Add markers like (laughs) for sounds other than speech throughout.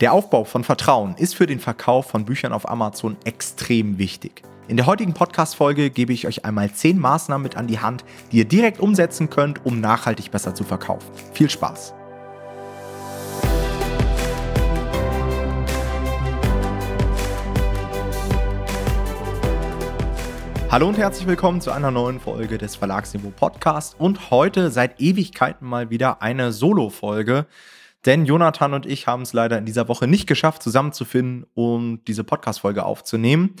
Der Aufbau von Vertrauen ist für den Verkauf von Büchern auf Amazon extrem wichtig. In der heutigen Podcast-Folge gebe ich euch einmal 10 Maßnahmen mit an die Hand, die ihr direkt umsetzen könnt, um nachhaltig besser zu verkaufen. Viel Spaß! Hallo und herzlich willkommen zu einer neuen Folge des Verlagsniveau Podcast und heute seit Ewigkeiten mal wieder eine Solo-Folge. Denn Jonathan und ich haben es leider in dieser Woche nicht geschafft, zusammenzufinden und diese Podcast-Folge aufzunehmen.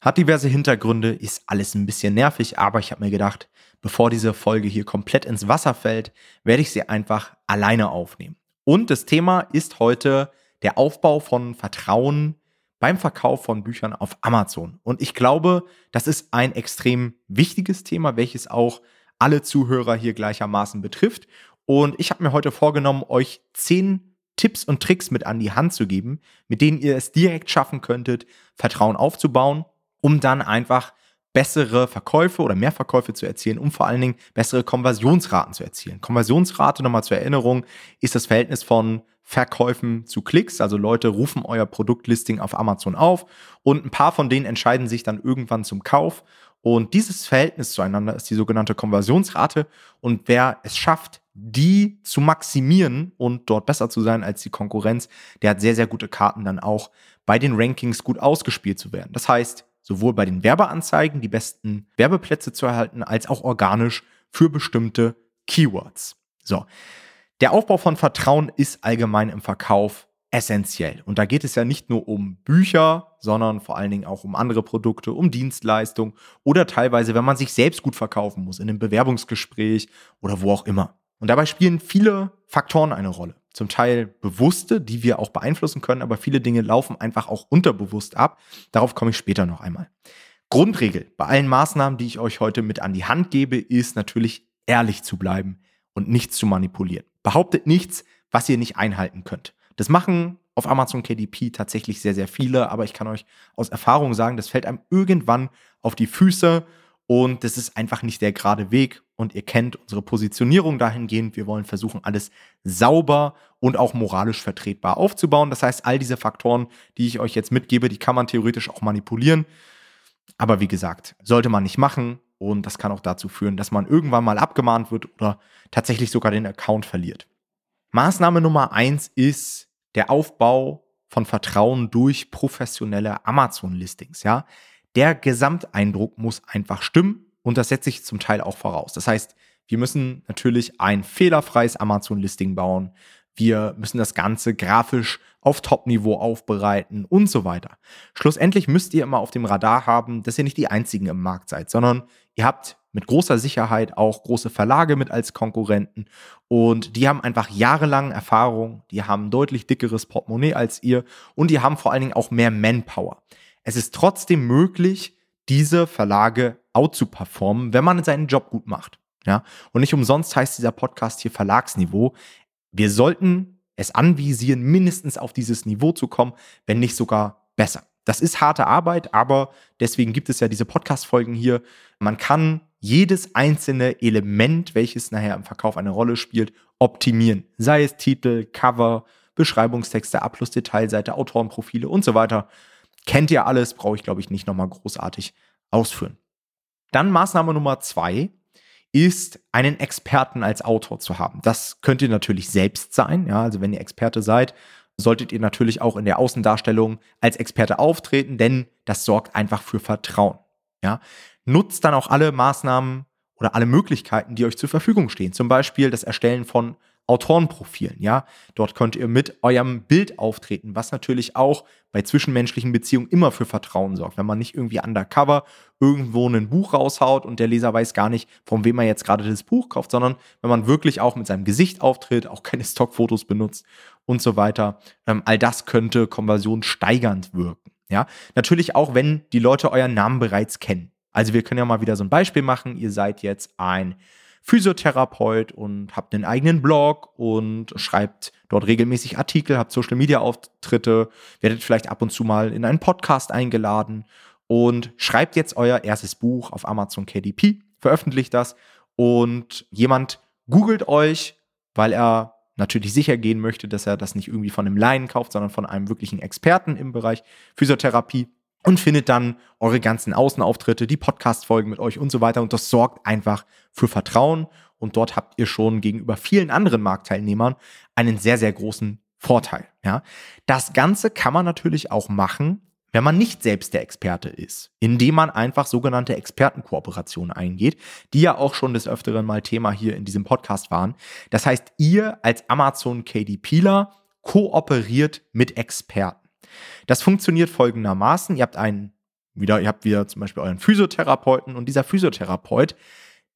Hat diverse Hintergründe, ist alles ein bisschen nervig, aber ich habe mir gedacht, bevor diese Folge hier komplett ins Wasser fällt, werde ich sie einfach alleine aufnehmen. Und das Thema ist heute der Aufbau von Vertrauen beim Verkauf von Büchern auf Amazon. Und ich glaube, das ist ein extrem wichtiges Thema, welches auch alle Zuhörer hier gleichermaßen betrifft. Und ich habe mir heute vorgenommen, euch zehn Tipps und Tricks mit an die Hand zu geben, mit denen ihr es direkt schaffen könntet, Vertrauen aufzubauen, um dann einfach bessere Verkäufe oder mehr Verkäufe zu erzielen, um vor allen Dingen bessere Konversionsraten zu erzielen. Konversionsrate, nochmal zur Erinnerung, ist das Verhältnis von Verkäufen zu Klicks. Also Leute rufen euer Produktlisting auf Amazon auf und ein paar von denen entscheiden sich dann irgendwann zum Kauf. Und dieses Verhältnis zueinander ist die sogenannte Konversionsrate. Und wer es schafft, die zu maximieren und dort besser zu sein als die Konkurrenz, der hat sehr, sehr gute Karten dann auch bei den Rankings gut ausgespielt zu werden. Das heißt, sowohl bei den Werbeanzeigen die besten Werbeplätze zu erhalten, als auch organisch für bestimmte Keywords. So. Der Aufbau von Vertrauen ist allgemein im Verkauf essentiell. Und da geht es ja nicht nur um Bücher, sondern vor allen Dingen auch um andere Produkte, um Dienstleistungen oder teilweise, wenn man sich selbst gut verkaufen muss, in einem Bewerbungsgespräch oder wo auch immer. Und dabei spielen viele Faktoren eine Rolle. Zum Teil bewusste, die wir auch beeinflussen können, aber viele Dinge laufen einfach auch unterbewusst ab. Darauf komme ich später noch einmal. Grundregel bei allen Maßnahmen, die ich euch heute mit an die Hand gebe, ist natürlich ehrlich zu bleiben und nichts zu manipulieren. Behauptet nichts, was ihr nicht einhalten könnt. Das machen auf Amazon KDP tatsächlich sehr, sehr viele, aber ich kann euch aus Erfahrung sagen, das fällt einem irgendwann auf die Füße und das ist einfach nicht der gerade Weg. Und ihr kennt unsere Positionierung dahingehend. Wir wollen versuchen, alles sauber und auch moralisch vertretbar aufzubauen. Das heißt, all diese Faktoren, die ich euch jetzt mitgebe, die kann man theoretisch auch manipulieren. Aber wie gesagt, sollte man nicht machen. Und das kann auch dazu führen, dass man irgendwann mal abgemahnt wird oder tatsächlich sogar den Account verliert. Maßnahme Nummer eins ist der Aufbau von Vertrauen durch professionelle Amazon-Listings. Ja, der Gesamteindruck muss einfach stimmen und das setze ich zum Teil auch voraus. Das heißt, wir müssen natürlich ein fehlerfreies Amazon-Listing bauen. Wir müssen das Ganze grafisch auf Top-Niveau aufbereiten und so weiter. Schlussendlich müsst ihr immer auf dem Radar haben, dass ihr nicht die einzigen im Markt seid, sondern ihr habt mit großer Sicherheit auch große Verlage mit als Konkurrenten und die haben einfach jahrelang Erfahrung, die haben deutlich dickeres Portemonnaie als ihr und die haben vor allen Dingen auch mehr Manpower es ist trotzdem möglich, diese Verlage out zu performen, wenn man seinen Job gut macht. Ja, und nicht umsonst heißt dieser Podcast hier Verlagsniveau. Wir sollten es anvisieren, mindestens auf dieses Niveau zu kommen, wenn nicht sogar besser. Das ist harte Arbeit, aber deswegen gibt es ja diese Podcast-Folgen hier. Man kann jedes einzelne Element, welches nachher im Verkauf eine Rolle spielt, optimieren. Sei es Titel, Cover, Beschreibungstexte, Abschlussdetailseite, Autorenprofile und so weiter. Kennt ihr alles, brauche ich, glaube ich, nicht nochmal großartig ausführen. Dann Maßnahme Nummer zwei ist, einen Experten als Autor zu haben. Das könnt ihr natürlich selbst sein. Ja, also wenn ihr Experte seid, solltet ihr natürlich auch in der Außendarstellung als Experte auftreten, denn das sorgt einfach für Vertrauen. Ja, nutzt dann auch alle Maßnahmen oder alle Möglichkeiten, die euch zur Verfügung stehen. Zum Beispiel das Erstellen von Autorenprofilen, ja. Dort könnt ihr mit eurem Bild auftreten, was natürlich auch bei zwischenmenschlichen Beziehungen immer für Vertrauen sorgt. Wenn man nicht irgendwie undercover irgendwo ein Buch raushaut und der Leser weiß gar nicht, von wem er jetzt gerade das Buch kauft, sondern wenn man wirklich auch mit seinem Gesicht auftritt, auch keine Stockfotos benutzt und so weiter. Ähm, all das könnte Konversion steigernd wirken. Ja, natürlich auch, wenn die Leute euren Namen bereits kennen. Also wir können ja mal wieder so ein Beispiel machen. Ihr seid jetzt ein Physiotherapeut und habt einen eigenen Blog und schreibt dort regelmäßig Artikel, habt Social Media Auftritte, werdet vielleicht ab und zu mal in einen Podcast eingeladen und schreibt jetzt euer erstes Buch auf Amazon KDP, veröffentlicht das und jemand googelt euch, weil er natürlich sicher gehen möchte, dass er das nicht irgendwie von einem Laien kauft, sondern von einem wirklichen Experten im Bereich Physiotherapie und findet dann eure ganzen Außenauftritte, die Podcast-Folgen mit euch und so weiter. Und das sorgt einfach für Vertrauen. Und dort habt ihr schon gegenüber vielen anderen Marktteilnehmern einen sehr, sehr großen Vorteil. Ja. Das Ganze kann man natürlich auch machen, wenn man nicht selbst der Experte ist, indem man einfach sogenannte Expertenkooperationen eingeht, die ja auch schon des Öfteren mal Thema hier in diesem Podcast waren. Das heißt, ihr als Amazon KDPler kooperiert mit Experten. Das funktioniert folgendermaßen. Ihr habt einen, wieder, ihr habt wieder zum Beispiel euren Physiotherapeuten und dieser Physiotherapeut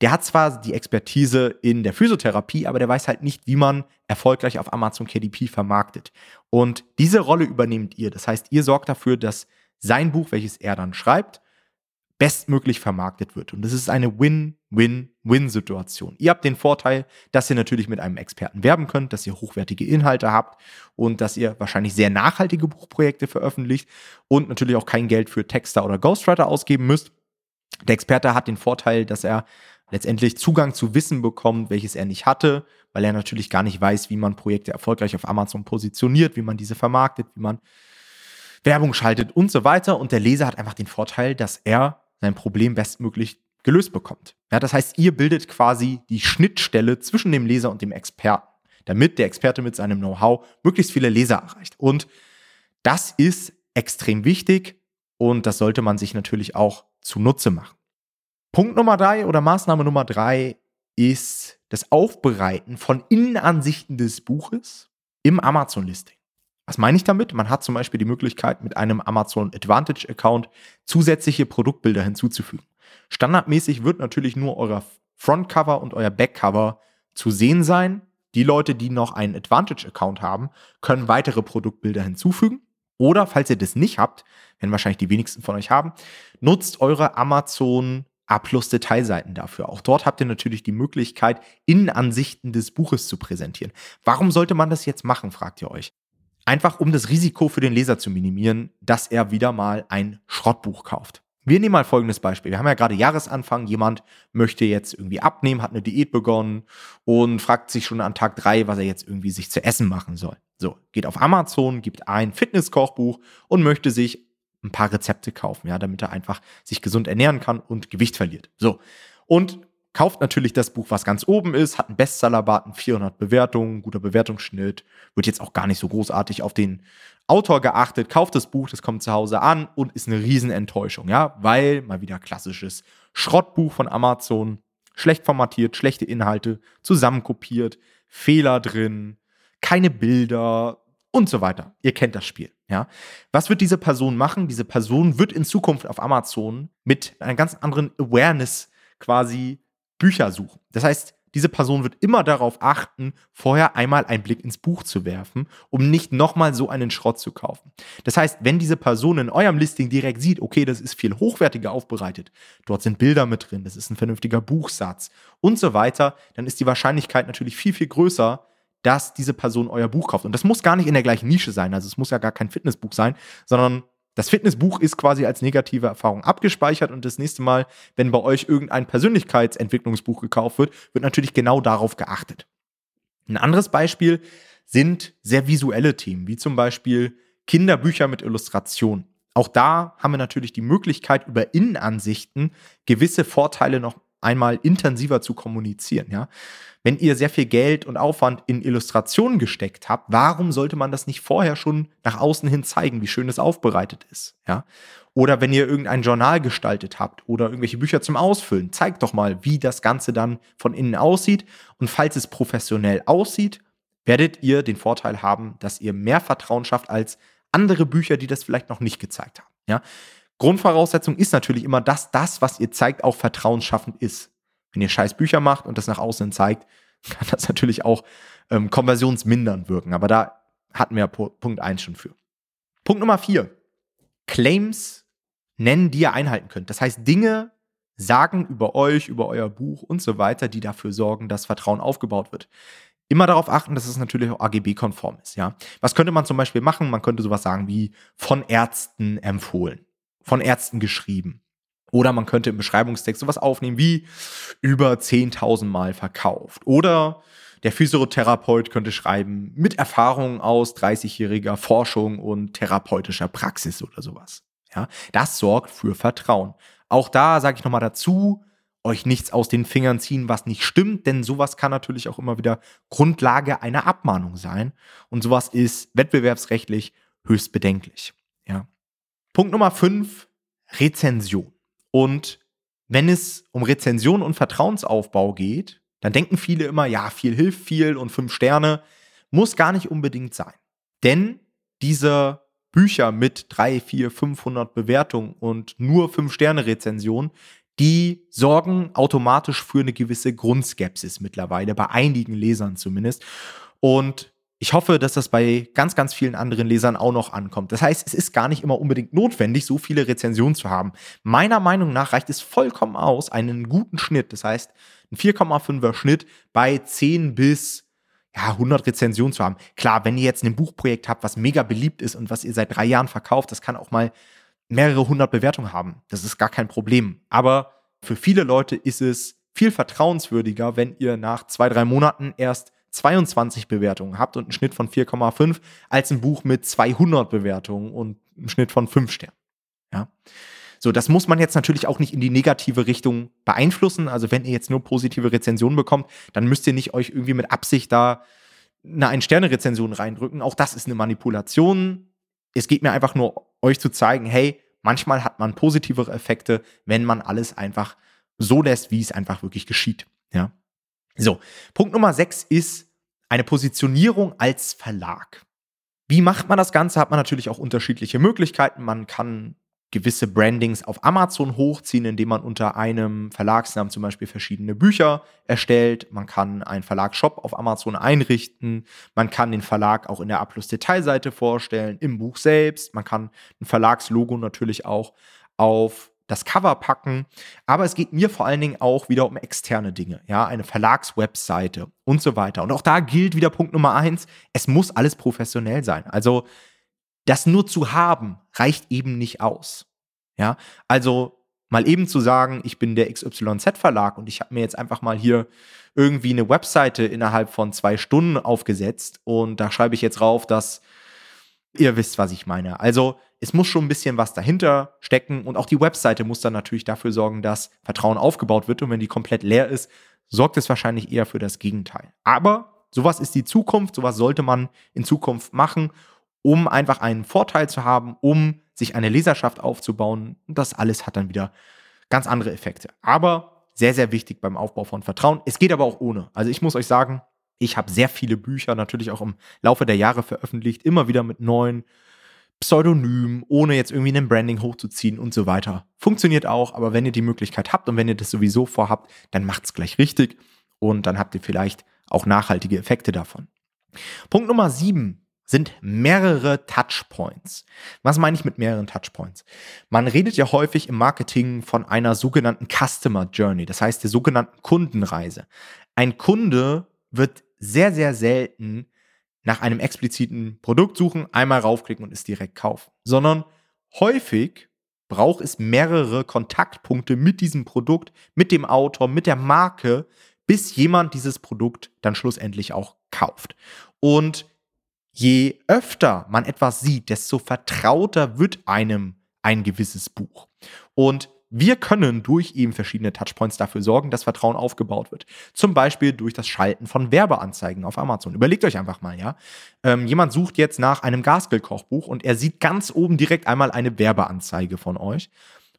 der hat zwar die Expertise in der Physiotherapie, aber der weiß halt nicht, wie man erfolgreich auf Amazon KDP vermarktet. Und diese Rolle übernehmt ihr. Das heißt, ihr sorgt dafür, dass sein Buch, welches er dann schreibt, bestmöglich vermarktet wird. Und das ist eine Win-Win-Win-Situation. Ihr habt den Vorteil, dass ihr natürlich mit einem Experten werben könnt, dass ihr hochwertige Inhalte habt und dass ihr wahrscheinlich sehr nachhaltige Buchprojekte veröffentlicht und natürlich auch kein Geld für Texter oder Ghostwriter ausgeben müsst. Der Experte hat den Vorteil, dass er letztendlich Zugang zu Wissen bekommt, welches er nicht hatte, weil er natürlich gar nicht weiß, wie man Projekte erfolgreich auf Amazon positioniert, wie man diese vermarktet, wie man Werbung schaltet und so weiter. Und der Leser hat einfach den Vorteil, dass er sein Problem bestmöglich gelöst bekommt. Ja, das heißt, ihr bildet quasi die Schnittstelle zwischen dem Leser und dem Experten, damit der Experte mit seinem Know-how möglichst viele Leser erreicht. Und das ist extrem wichtig und das sollte man sich natürlich auch zunutze machen. Punkt Nummer drei oder Maßnahme Nummer drei ist das Aufbereiten von Innenansichten des Buches im Amazon-Listing. Was meine ich damit? Man hat zum Beispiel die Möglichkeit, mit einem Amazon Advantage-Account zusätzliche Produktbilder hinzuzufügen. Standardmäßig wird natürlich nur euer Frontcover und euer Backcover zu sehen sein. Die Leute, die noch einen Advantage-Account haben, können weitere Produktbilder hinzufügen. Oder falls ihr das nicht habt, wenn wahrscheinlich die wenigsten von euch haben, nutzt eure Amazon A-Plus-Detailseiten dafür. Auch dort habt ihr natürlich die Möglichkeit, Innenansichten des Buches zu präsentieren. Warum sollte man das jetzt machen, fragt ihr euch. Einfach um das Risiko für den Leser zu minimieren, dass er wieder mal ein Schrottbuch kauft. Wir nehmen mal folgendes Beispiel. Wir haben ja gerade Jahresanfang. Jemand möchte jetzt irgendwie abnehmen, hat eine Diät begonnen und fragt sich schon an Tag drei, was er jetzt irgendwie sich zu essen machen soll. So, geht auf Amazon, gibt ein Fitnesskochbuch und möchte sich ein paar Rezepte kaufen, ja, damit er einfach sich gesund ernähren kann und Gewicht verliert. So. Und kauft natürlich das Buch, was ganz oben ist, hat einen Bestsellerbaten, 400 Bewertungen, guter Bewertungsschnitt, wird jetzt auch gar nicht so großartig auf den Autor geachtet, kauft das Buch, das kommt zu Hause an und ist eine Riesenenttäuschung, ja, weil mal wieder klassisches Schrottbuch von Amazon, schlecht formatiert, schlechte Inhalte, zusammenkopiert, Fehler drin, keine Bilder, und so weiter. Ihr kennt das Spiel, ja. Was wird diese Person machen? Diese Person wird in Zukunft auf Amazon mit einer ganz anderen Awareness quasi Bücher suchen. Das heißt, diese Person wird immer darauf achten, vorher einmal einen Blick ins Buch zu werfen, um nicht nochmal so einen Schrott zu kaufen. Das heißt, wenn diese Person in eurem Listing direkt sieht, okay, das ist viel hochwertiger aufbereitet, dort sind Bilder mit drin, das ist ein vernünftiger Buchsatz und so weiter, dann ist die Wahrscheinlichkeit natürlich viel, viel größer, dass diese Person euer Buch kauft. Und das muss gar nicht in der gleichen Nische sein. Also es muss ja gar kein Fitnessbuch sein, sondern das Fitnessbuch ist quasi als negative Erfahrung abgespeichert und das nächste Mal, wenn bei euch irgendein Persönlichkeitsentwicklungsbuch gekauft wird, wird natürlich genau darauf geachtet. Ein anderes Beispiel sind sehr visuelle Themen, wie zum Beispiel Kinderbücher mit Illustration. Auch da haben wir natürlich die Möglichkeit, über Innenansichten gewisse Vorteile noch einmal intensiver zu kommunizieren, ja. Wenn ihr sehr viel Geld und Aufwand in Illustrationen gesteckt habt, warum sollte man das nicht vorher schon nach außen hin zeigen, wie schön es aufbereitet ist, ja? Oder wenn ihr irgendein Journal gestaltet habt oder irgendwelche Bücher zum Ausfüllen, zeigt doch mal, wie das Ganze dann von innen aussieht. Und falls es professionell aussieht, werdet ihr den Vorteil haben, dass ihr mehr Vertrauen schafft als andere Bücher, die das vielleicht noch nicht gezeigt haben. Ja? Grundvoraussetzung ist natürlich immer, dass das, was ihr zeigt, auch vertrauensschaffend ist. Wenn ihr scheiß Bücher macht und das nach außen zeigt, (laughs) kann das natürlich auch ähm, konversionsmindernd wirken. Aber da hatten wir Punkt 1 schon für. Punkt Nummer 4. Claims nennen, die ihr einhalten könnt. Das heißt, Dinge sagen über euch, über euer Buch und so weiter, die dafür sorgen, dass Vertrauen aufgebaut wird. Immer darauf achten, dass es natürlich auch AGB-konform ist, ja. Was könnte man zum Beispiel machen? Man könnte sowas sagen wie von Ärzten empfohlen von Ärzten geschrieben. Oder man könnte im Beschreibungstext sowas aufnehmen wie über 10.000 Mal verkauft. Oder der Physiotherapeut könnte schreiben, mit Erfahrung aus 30-jähriger Forschung und therapeutischer Praxis oder sowas. Ja, das sorgt für Vertrauen. Auch da sage ich nochmal dazu, euch nichts aus den Fingern ziehen, was nicht stimmt, denn sowas kann natürlich auch immer wieder Grundlage einer Abmahnung sein. Und sowas ist wettbewerbsrechtlich höchst bedenklich. Punkt Nummer 5, Rezension. Und wenn es um Rezension und Vertrauensaufbau geht, dann denken viele immer, ja, viel hilft viel und fünf Sterne. Muss gar nicht unbedingt sein. Denn diese Bücher mit drei, vier, 500 Bewertungen und nur fünf Sterne Rezensionen, die sorgen automatisch für eine gewisse Grundskepsis mittlerweile, bei einigen Lesern zumindest. Und ich hoffe, dass das bei ganz, ganz vielen anderen Lesern auch noch ankommt. Das heißt, es ist gar nicht immer unbedingt notwendig, so viele Rezensionen zu haben. Meiner Meinung nach reicht es vollkommen aus, einen guten Schnitt, das heißt, ein 4,5er Schnitt bei 10 bis ja, 100 Rezensionen zu haben. Klar, wenn ihr jetzt ein Buchprojekt habt, was mega beliebt ist und was ihr seit drei Jahren verkauft, das kann auch mal mehrere hundert Bewertungen haben. Das ist gar kein Problem. Aber für viele Leute ist es viel vertrauenswürdiger, wenn ihr nach zwei, drei Monaten erst 22 Bewertungen habt und einen Schnitt von 4,5 als ein Buch mit 200 Bewertungen und einem Schnitt von 5 Sternen. Ja. So, das muss man jetzt natürlich auch nicht in die negative Richtung beeinflussen. Also wenn ihr jetzt nur positive Rezensionen bekommt, dann müsst ihr nicht euch irgendwie mit Absicht da eine Ein-Sterne-Rezension reindrücken. Auch das ist eine Manipulation. Es geht mir einfach nur, euch zu zeigen, hey, manchmal hat man positivere Effekte, wenn man alles einfach so lässt, wie es einfach wirklich geschieht. Ja. So, Punkt Nummer 6 ist eine Positionierung als Verlag. Wie macht man das Ganze? Hat man natürlich auch unterschiedliche Möglichkeiten. Man kann gewisse Brandings auf Amazon hochziehen, indem man unter einem Verlagsnamen zum Beispiel verschiedene Bücher erstellt. Man kann einen Verlagsshop auf Amazon einrichten. Man kann den Verlag auch in der A-Plus-Detailseite vorstellen, im Buch selbst. Man kann ein Verlagslogo natürlich auch auf das Cover packen. Aber es geht mir vor allen Dingen auch wieder um externe Dinge, ja, eine Verlagswebseite und so weiter. Und auch da gilt wieder Punkt Nummer eins, es muss alles professionell sein. Also das nur zu haben, reicht eben nicht aus. Ja, also mal eben zu sagen, ich bin der XYZ-Verlag und ich habe mir jetzt einfach mal hier irgendwie eine Webseite innerhalb von zwei Stunden aufgesetzt und da schreibe ich jetzt rauf, dass ihr wisst, was ich meine. Also es muss schon ein bisschen was dahinter stecken und auch die Webseite muss dann natürlich dafür sorgen, dass Vertrauen aufgebaut wird und wenn die komplett leer ist, sorgt es wahrscheinlich eher für das Gegenteil. Aber sowas ist die Zukunft, sowas sollte man in Zukunft machen um einfach einen Vorteil zu haben, um sich eine Leserschaft aufzubauen. Und das alles hat dann wieder ganz andere Effekte. Aber sehr, sehr wichtig beim Aufbau von Vertrauen. Es geht aber auch ohne. Also ich muss euch sagen, ich habe sehr viele Bücher natürlich auch im Laufe der Jahre veröffentlicht, immer wieder mit neuen Pseudonymen, ohne jetzt irgendwie ein Branding hochzuziehen und so weiter. Funktioniert auch, aber wenn ihr die Möglichkeit habt und wenn ihr das sowieso vorhabt, dann macht es gleich richtig und dann habt ihr vielleicht auch nachhaltige Effekte davon. Punkt Nummer sieben sind mehrere Touchpoints. Was meine ich mit mehreren Touchpoints? Man redet ja häufig im Marketing von einer sogenannten Customer Journey, das heißt der sogenannten Kundenreise. Ein Kunde wird sehr, sehr selten nach einem expliziten Produkt suchen, einmal raufklicken und es direkt kaufen, sondern häufig braucht es mehrere Kontaktpunkte mit diesem Produkt, mit dem Autor, mit der Marke, bis jemand dieses Produkt dann schlussendlich auch kauft. Und je öfter man etwas sieht, desto vertrauter wird einem ein gewisses Buch. Und wir können durch eben verschiedene Touchpoints dafür sorgen, dass Vertrauen aufgebaut wird. Zum Beispiel durch das Schalten von Werbeanzeigen auf Amazon. Überlegt euch einfach mal, ja. Ähm, jemand sucht jetzt nach einem Gaskill-Kochbuch und er sieht ganz oben direkt einmal eine Werbeanzeige von euch.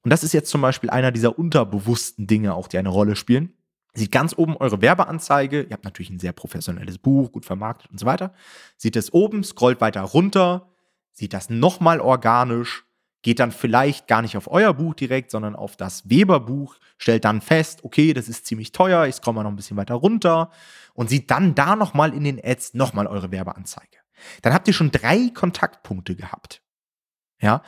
Und das ist jetzt zum Beispiel einer dieser unterbewussten Dinge auch, die eine Rolle spielen. Sieht ganz oben eure Werbeanzeige. Ihr habt natürlich ein sehr professionelles Buch, gut vermarktet und so weiter. Sieht es oben, scrollt weiter runter, sieht das nochmal organisch, geht dann vielleicht gar nicht auf euer Buch direkt, sondern auf das Weberbuch, stellt dann fest, okay, das ist ziemlich teuer, ich scroll mal noch ein bisschen weiter runter und sieht dann da nochmal in den Ads nochmal eure Werbeanzeige. Dann habt ihr schon drei Kontaktpunkte gehabt. Ja,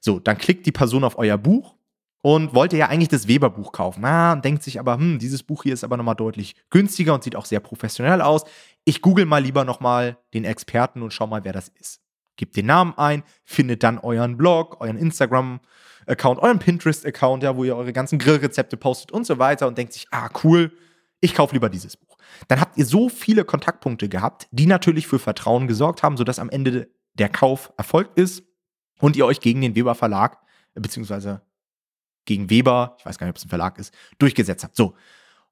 so, dann klickt die Person auf euer Buch und wollte ja eigentlich das Weberbuch kaufen. Ah, und denkt sich aber, hm, dieses Buch hier ist aber nochmal deutlich günstiger und sieht auch sehr professionell aus. Ich google mal lieber nochmal den Experten und schau mal, wer das ist. Gebt den Namen ein, findet dann euren Blog, euren Instagram-Account, euren Pinterest-Account, ja, wo ihr eure ganzen Grillrezepte postet und so weiter und denkt sich, ah, cool, ich kaufe lieber dieses Buch. dann habt ihr so viele Kontaktpunkte gehabt, die natürlich für Vertrauen gesorgt haben, sodass am Ende der Kauf erfolgt ist und ihr euch gegen den Weber Verlag, äh, beziehungsweise gegen Weber, ich weiß gar nicht, ob es ein Verlag ist, durchgesetzt habt. So.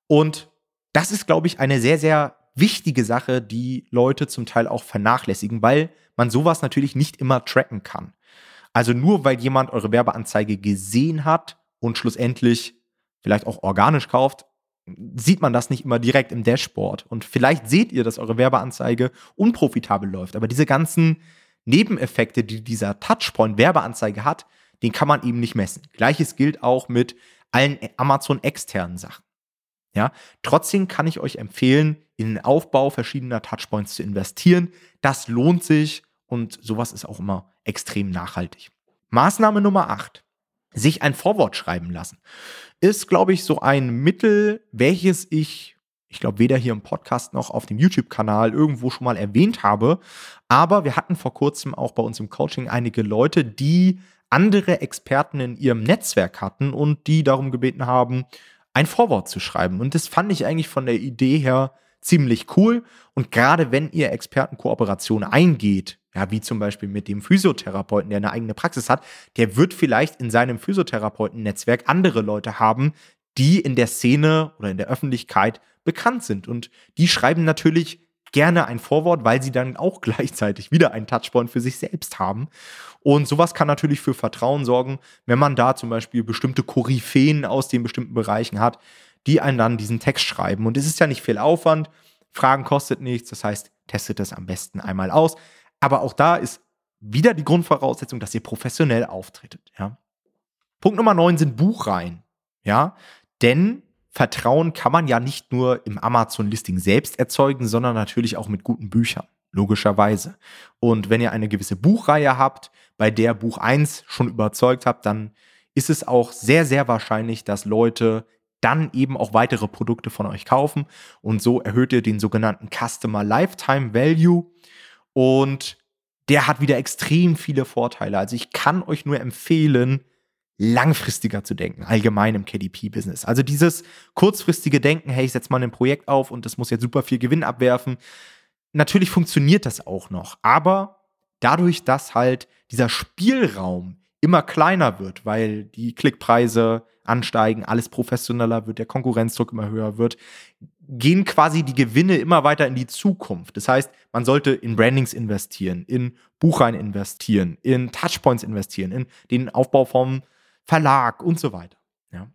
Und das ist, glaube ich, eine sehr, sehr wichtige Sache, die Leute zum Teil auch vernachlässigen, weil man sowas natürlich nicht immer tracken kann. Also nur weil jemand eure Werbeanzeige gesehen hat und schlussendlich vielleicht auch organisch kauft, sieht man das nicht immer direkt im Dashboard. Und vielleicht seht ihr, dass eure Werbeanzeige unprofitabel läuft. Aber diese ganzen Nebeneffekte, die dieser Touchpoint Werbeanzeige hat, den kann man eben nicht messen. Gleiches gilt auch mit allen Amazon externen Sachen. Ja, trotzdem kann ich euch empfehlen, in den Aufbau verschiedener Touchpoints zu investieren. Das lohnt sich und sowas ist auch immer extrem nachhaltig. Maßnahme Nummer 8. Sich ein Vorwort schreiben lassen. Ist, glaube ich, so ein Mittel, welches ich, ich glaube, weder hier im Podcast noch auf dem YouTube-Kanal irgendwo schon mal erwähnt habe. Aber wir hatten vor kurzem auch bei uns im Coaching einige Leute, die andere Experten in ihrem Netzwerk hatten und die darum gebeten haben, ein Vorwort zu schreiben. Und das fand ich eigentlich von der Idee her ziemlich cool. Und gerade wenn ihr Expertenkooperation eingeht, ja, wie zum Beispiel mit dem Physiotherapeuten, der eine eigene Praxis hat, der wird vielleicht in seinem Physiotherapeuten-Netzwerk andere Leute haben, die in der Szene oder in der Öffentlichkeit bekannt sind. Und die schreiben natürlich gerne ein Vorwort, weil sie dann auch (laughs) gleichzeitig wieder einen Touchpoint für sich selbst haben. Und sowas kann natürlich für Vertrauen sorgen, wenn man da zum Beispiel bestimmte Koryphäen aus den bestimmten Bereichen hat, die einen dann diesen Text schreiben. Und es ist ja nicht viel Aufwand. Fragen kostet nichts. Das heißt, testet das am besten einmal aus. Aber auch da ist wieder die Grundvoraussetzung, dass ihr professionell auftretet. Ja? Punkt Nummer 9 sind Buchreihen. Ja, denn Vertrauen kann man ja nicht nur im Amazon-Listing selbst erzeugen, sondern natürlich auch mit guten Büchern. Logischerweise. Und wenn ihr eine gewisse Buchreihe habt, bei der Buch 1 schon überzeugt habt, dann ist es auch sehr, sehr wahrscheinlich, dass Leute dann eben auch weitere Produkte von euch kaufen. Und so erhöht ihr den sogenannten Customer Lifetime Value. Und der hat wieder extrem viele Vorteile. Also ich kann euch nur empfehlen, langfristiger zu denken, allgemein im KDP-Business. Also dieses kurzfristige Denken, hey, ich setze mal ein Projekt auf und das muss jetzt super viel Gewinn abwerfen. Natürlich funktioniert das auch noch, aber dadurch, dass halt dieser Spielraum immer kleiner wird, weil die Klickpreise ansteigen, alles professioneller wird, der Konkurrenzdruck immer höher wird, gehen quasi die Gewinne immer weiter in die Zukunft. Das heißt, man sollte in Brandings investieren, in Buchreihen investieren, in Touchpoints investieren, in den Aufbau vom Verlag und so weiter. Ja.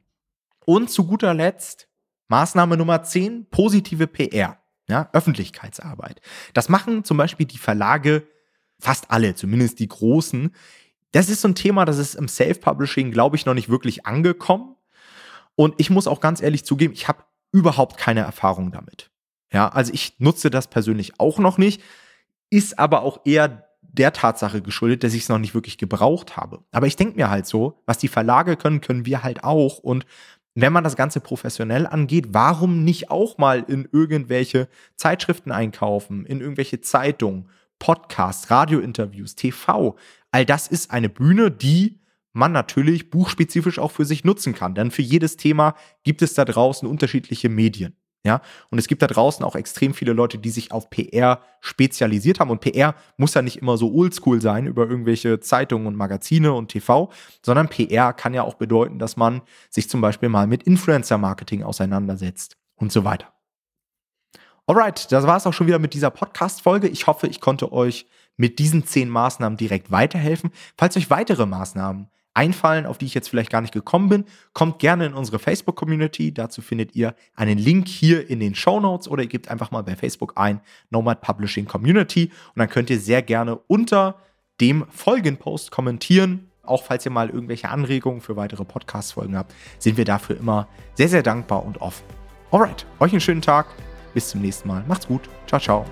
Und zu guter Letzt Maßnahme Nummer 10, positive PR, ja, Öffentlichkeitsarbeit. Das machen zum Beispiel die Verlage fast alle, zumindest die großen. Das ist so ein Thema, das ist im Self-Publishing, glaube ich, noch nicht wirklich angekommen. Und ich muss auch ganz ehrlich zugeben, ich habe überhaupt keine Erfahrung damit. Ja, also ich nutze das persönlich auch noch nicht, ist aber auch eher der Tatsache geschuldet, dass ich es noch nicht wirklich gebraucht habe. Aber ich denke mir halt so, was die Verlage können, können wir halt auch. Und wenn man das Ganze professionell angeht, warum nicht auch mal in irgendwelche Zeitschriften einkaufen, in irgendwelche Zeitungen, Podcasts, Radiointerviews, TV? All das ist eine Bühne, die man natürlich buchspezifisch auch für sich nutzen kann. Denn für jedes Thema gibt es da draußen unterschiedliche Medien. Ja, und es gibt da draußen auch extrem viele Leute, die sich auf PR spezialisiert haben. Und PR muss ja nicht immer so oldschool sein über irgendwelche Zeitungen und Magazine und TV, sondern PR kann ja auch bedeuten, dass man sich zum Beispiel mal mit Influencer-Marketing auseinandersetzt und so weiter. Alright, das war es auch schon wieder mit dieser Podcast-Folge. Ich hoffe, ich konnte euch mit diesen zehn Maßnahmen direkt weiterhelfen. Falls euch weitere Maßnahmen einfallen, auf die ich jetzt vielleicht gar nicht gekommen bin, kommt gerne in unsere Facebook-Community. Dazu findet ihr einen Link hier in den Show Notes oder ihr gebt einfach mal bei Facebook ein Nomad Publishing Community und dann könnt ihr sehr gerne unter dem Folgenpost kommentieren. Auch falls ihr mal irgendwelche Anregungen für weitere Podcast-Folgen habt, sind wir dafür immer sehr, sehr dankbar und offen. Alright, euch einen schönen Tag. Bis zum nächsten Mal. Macht's gut. Ciao, ciao.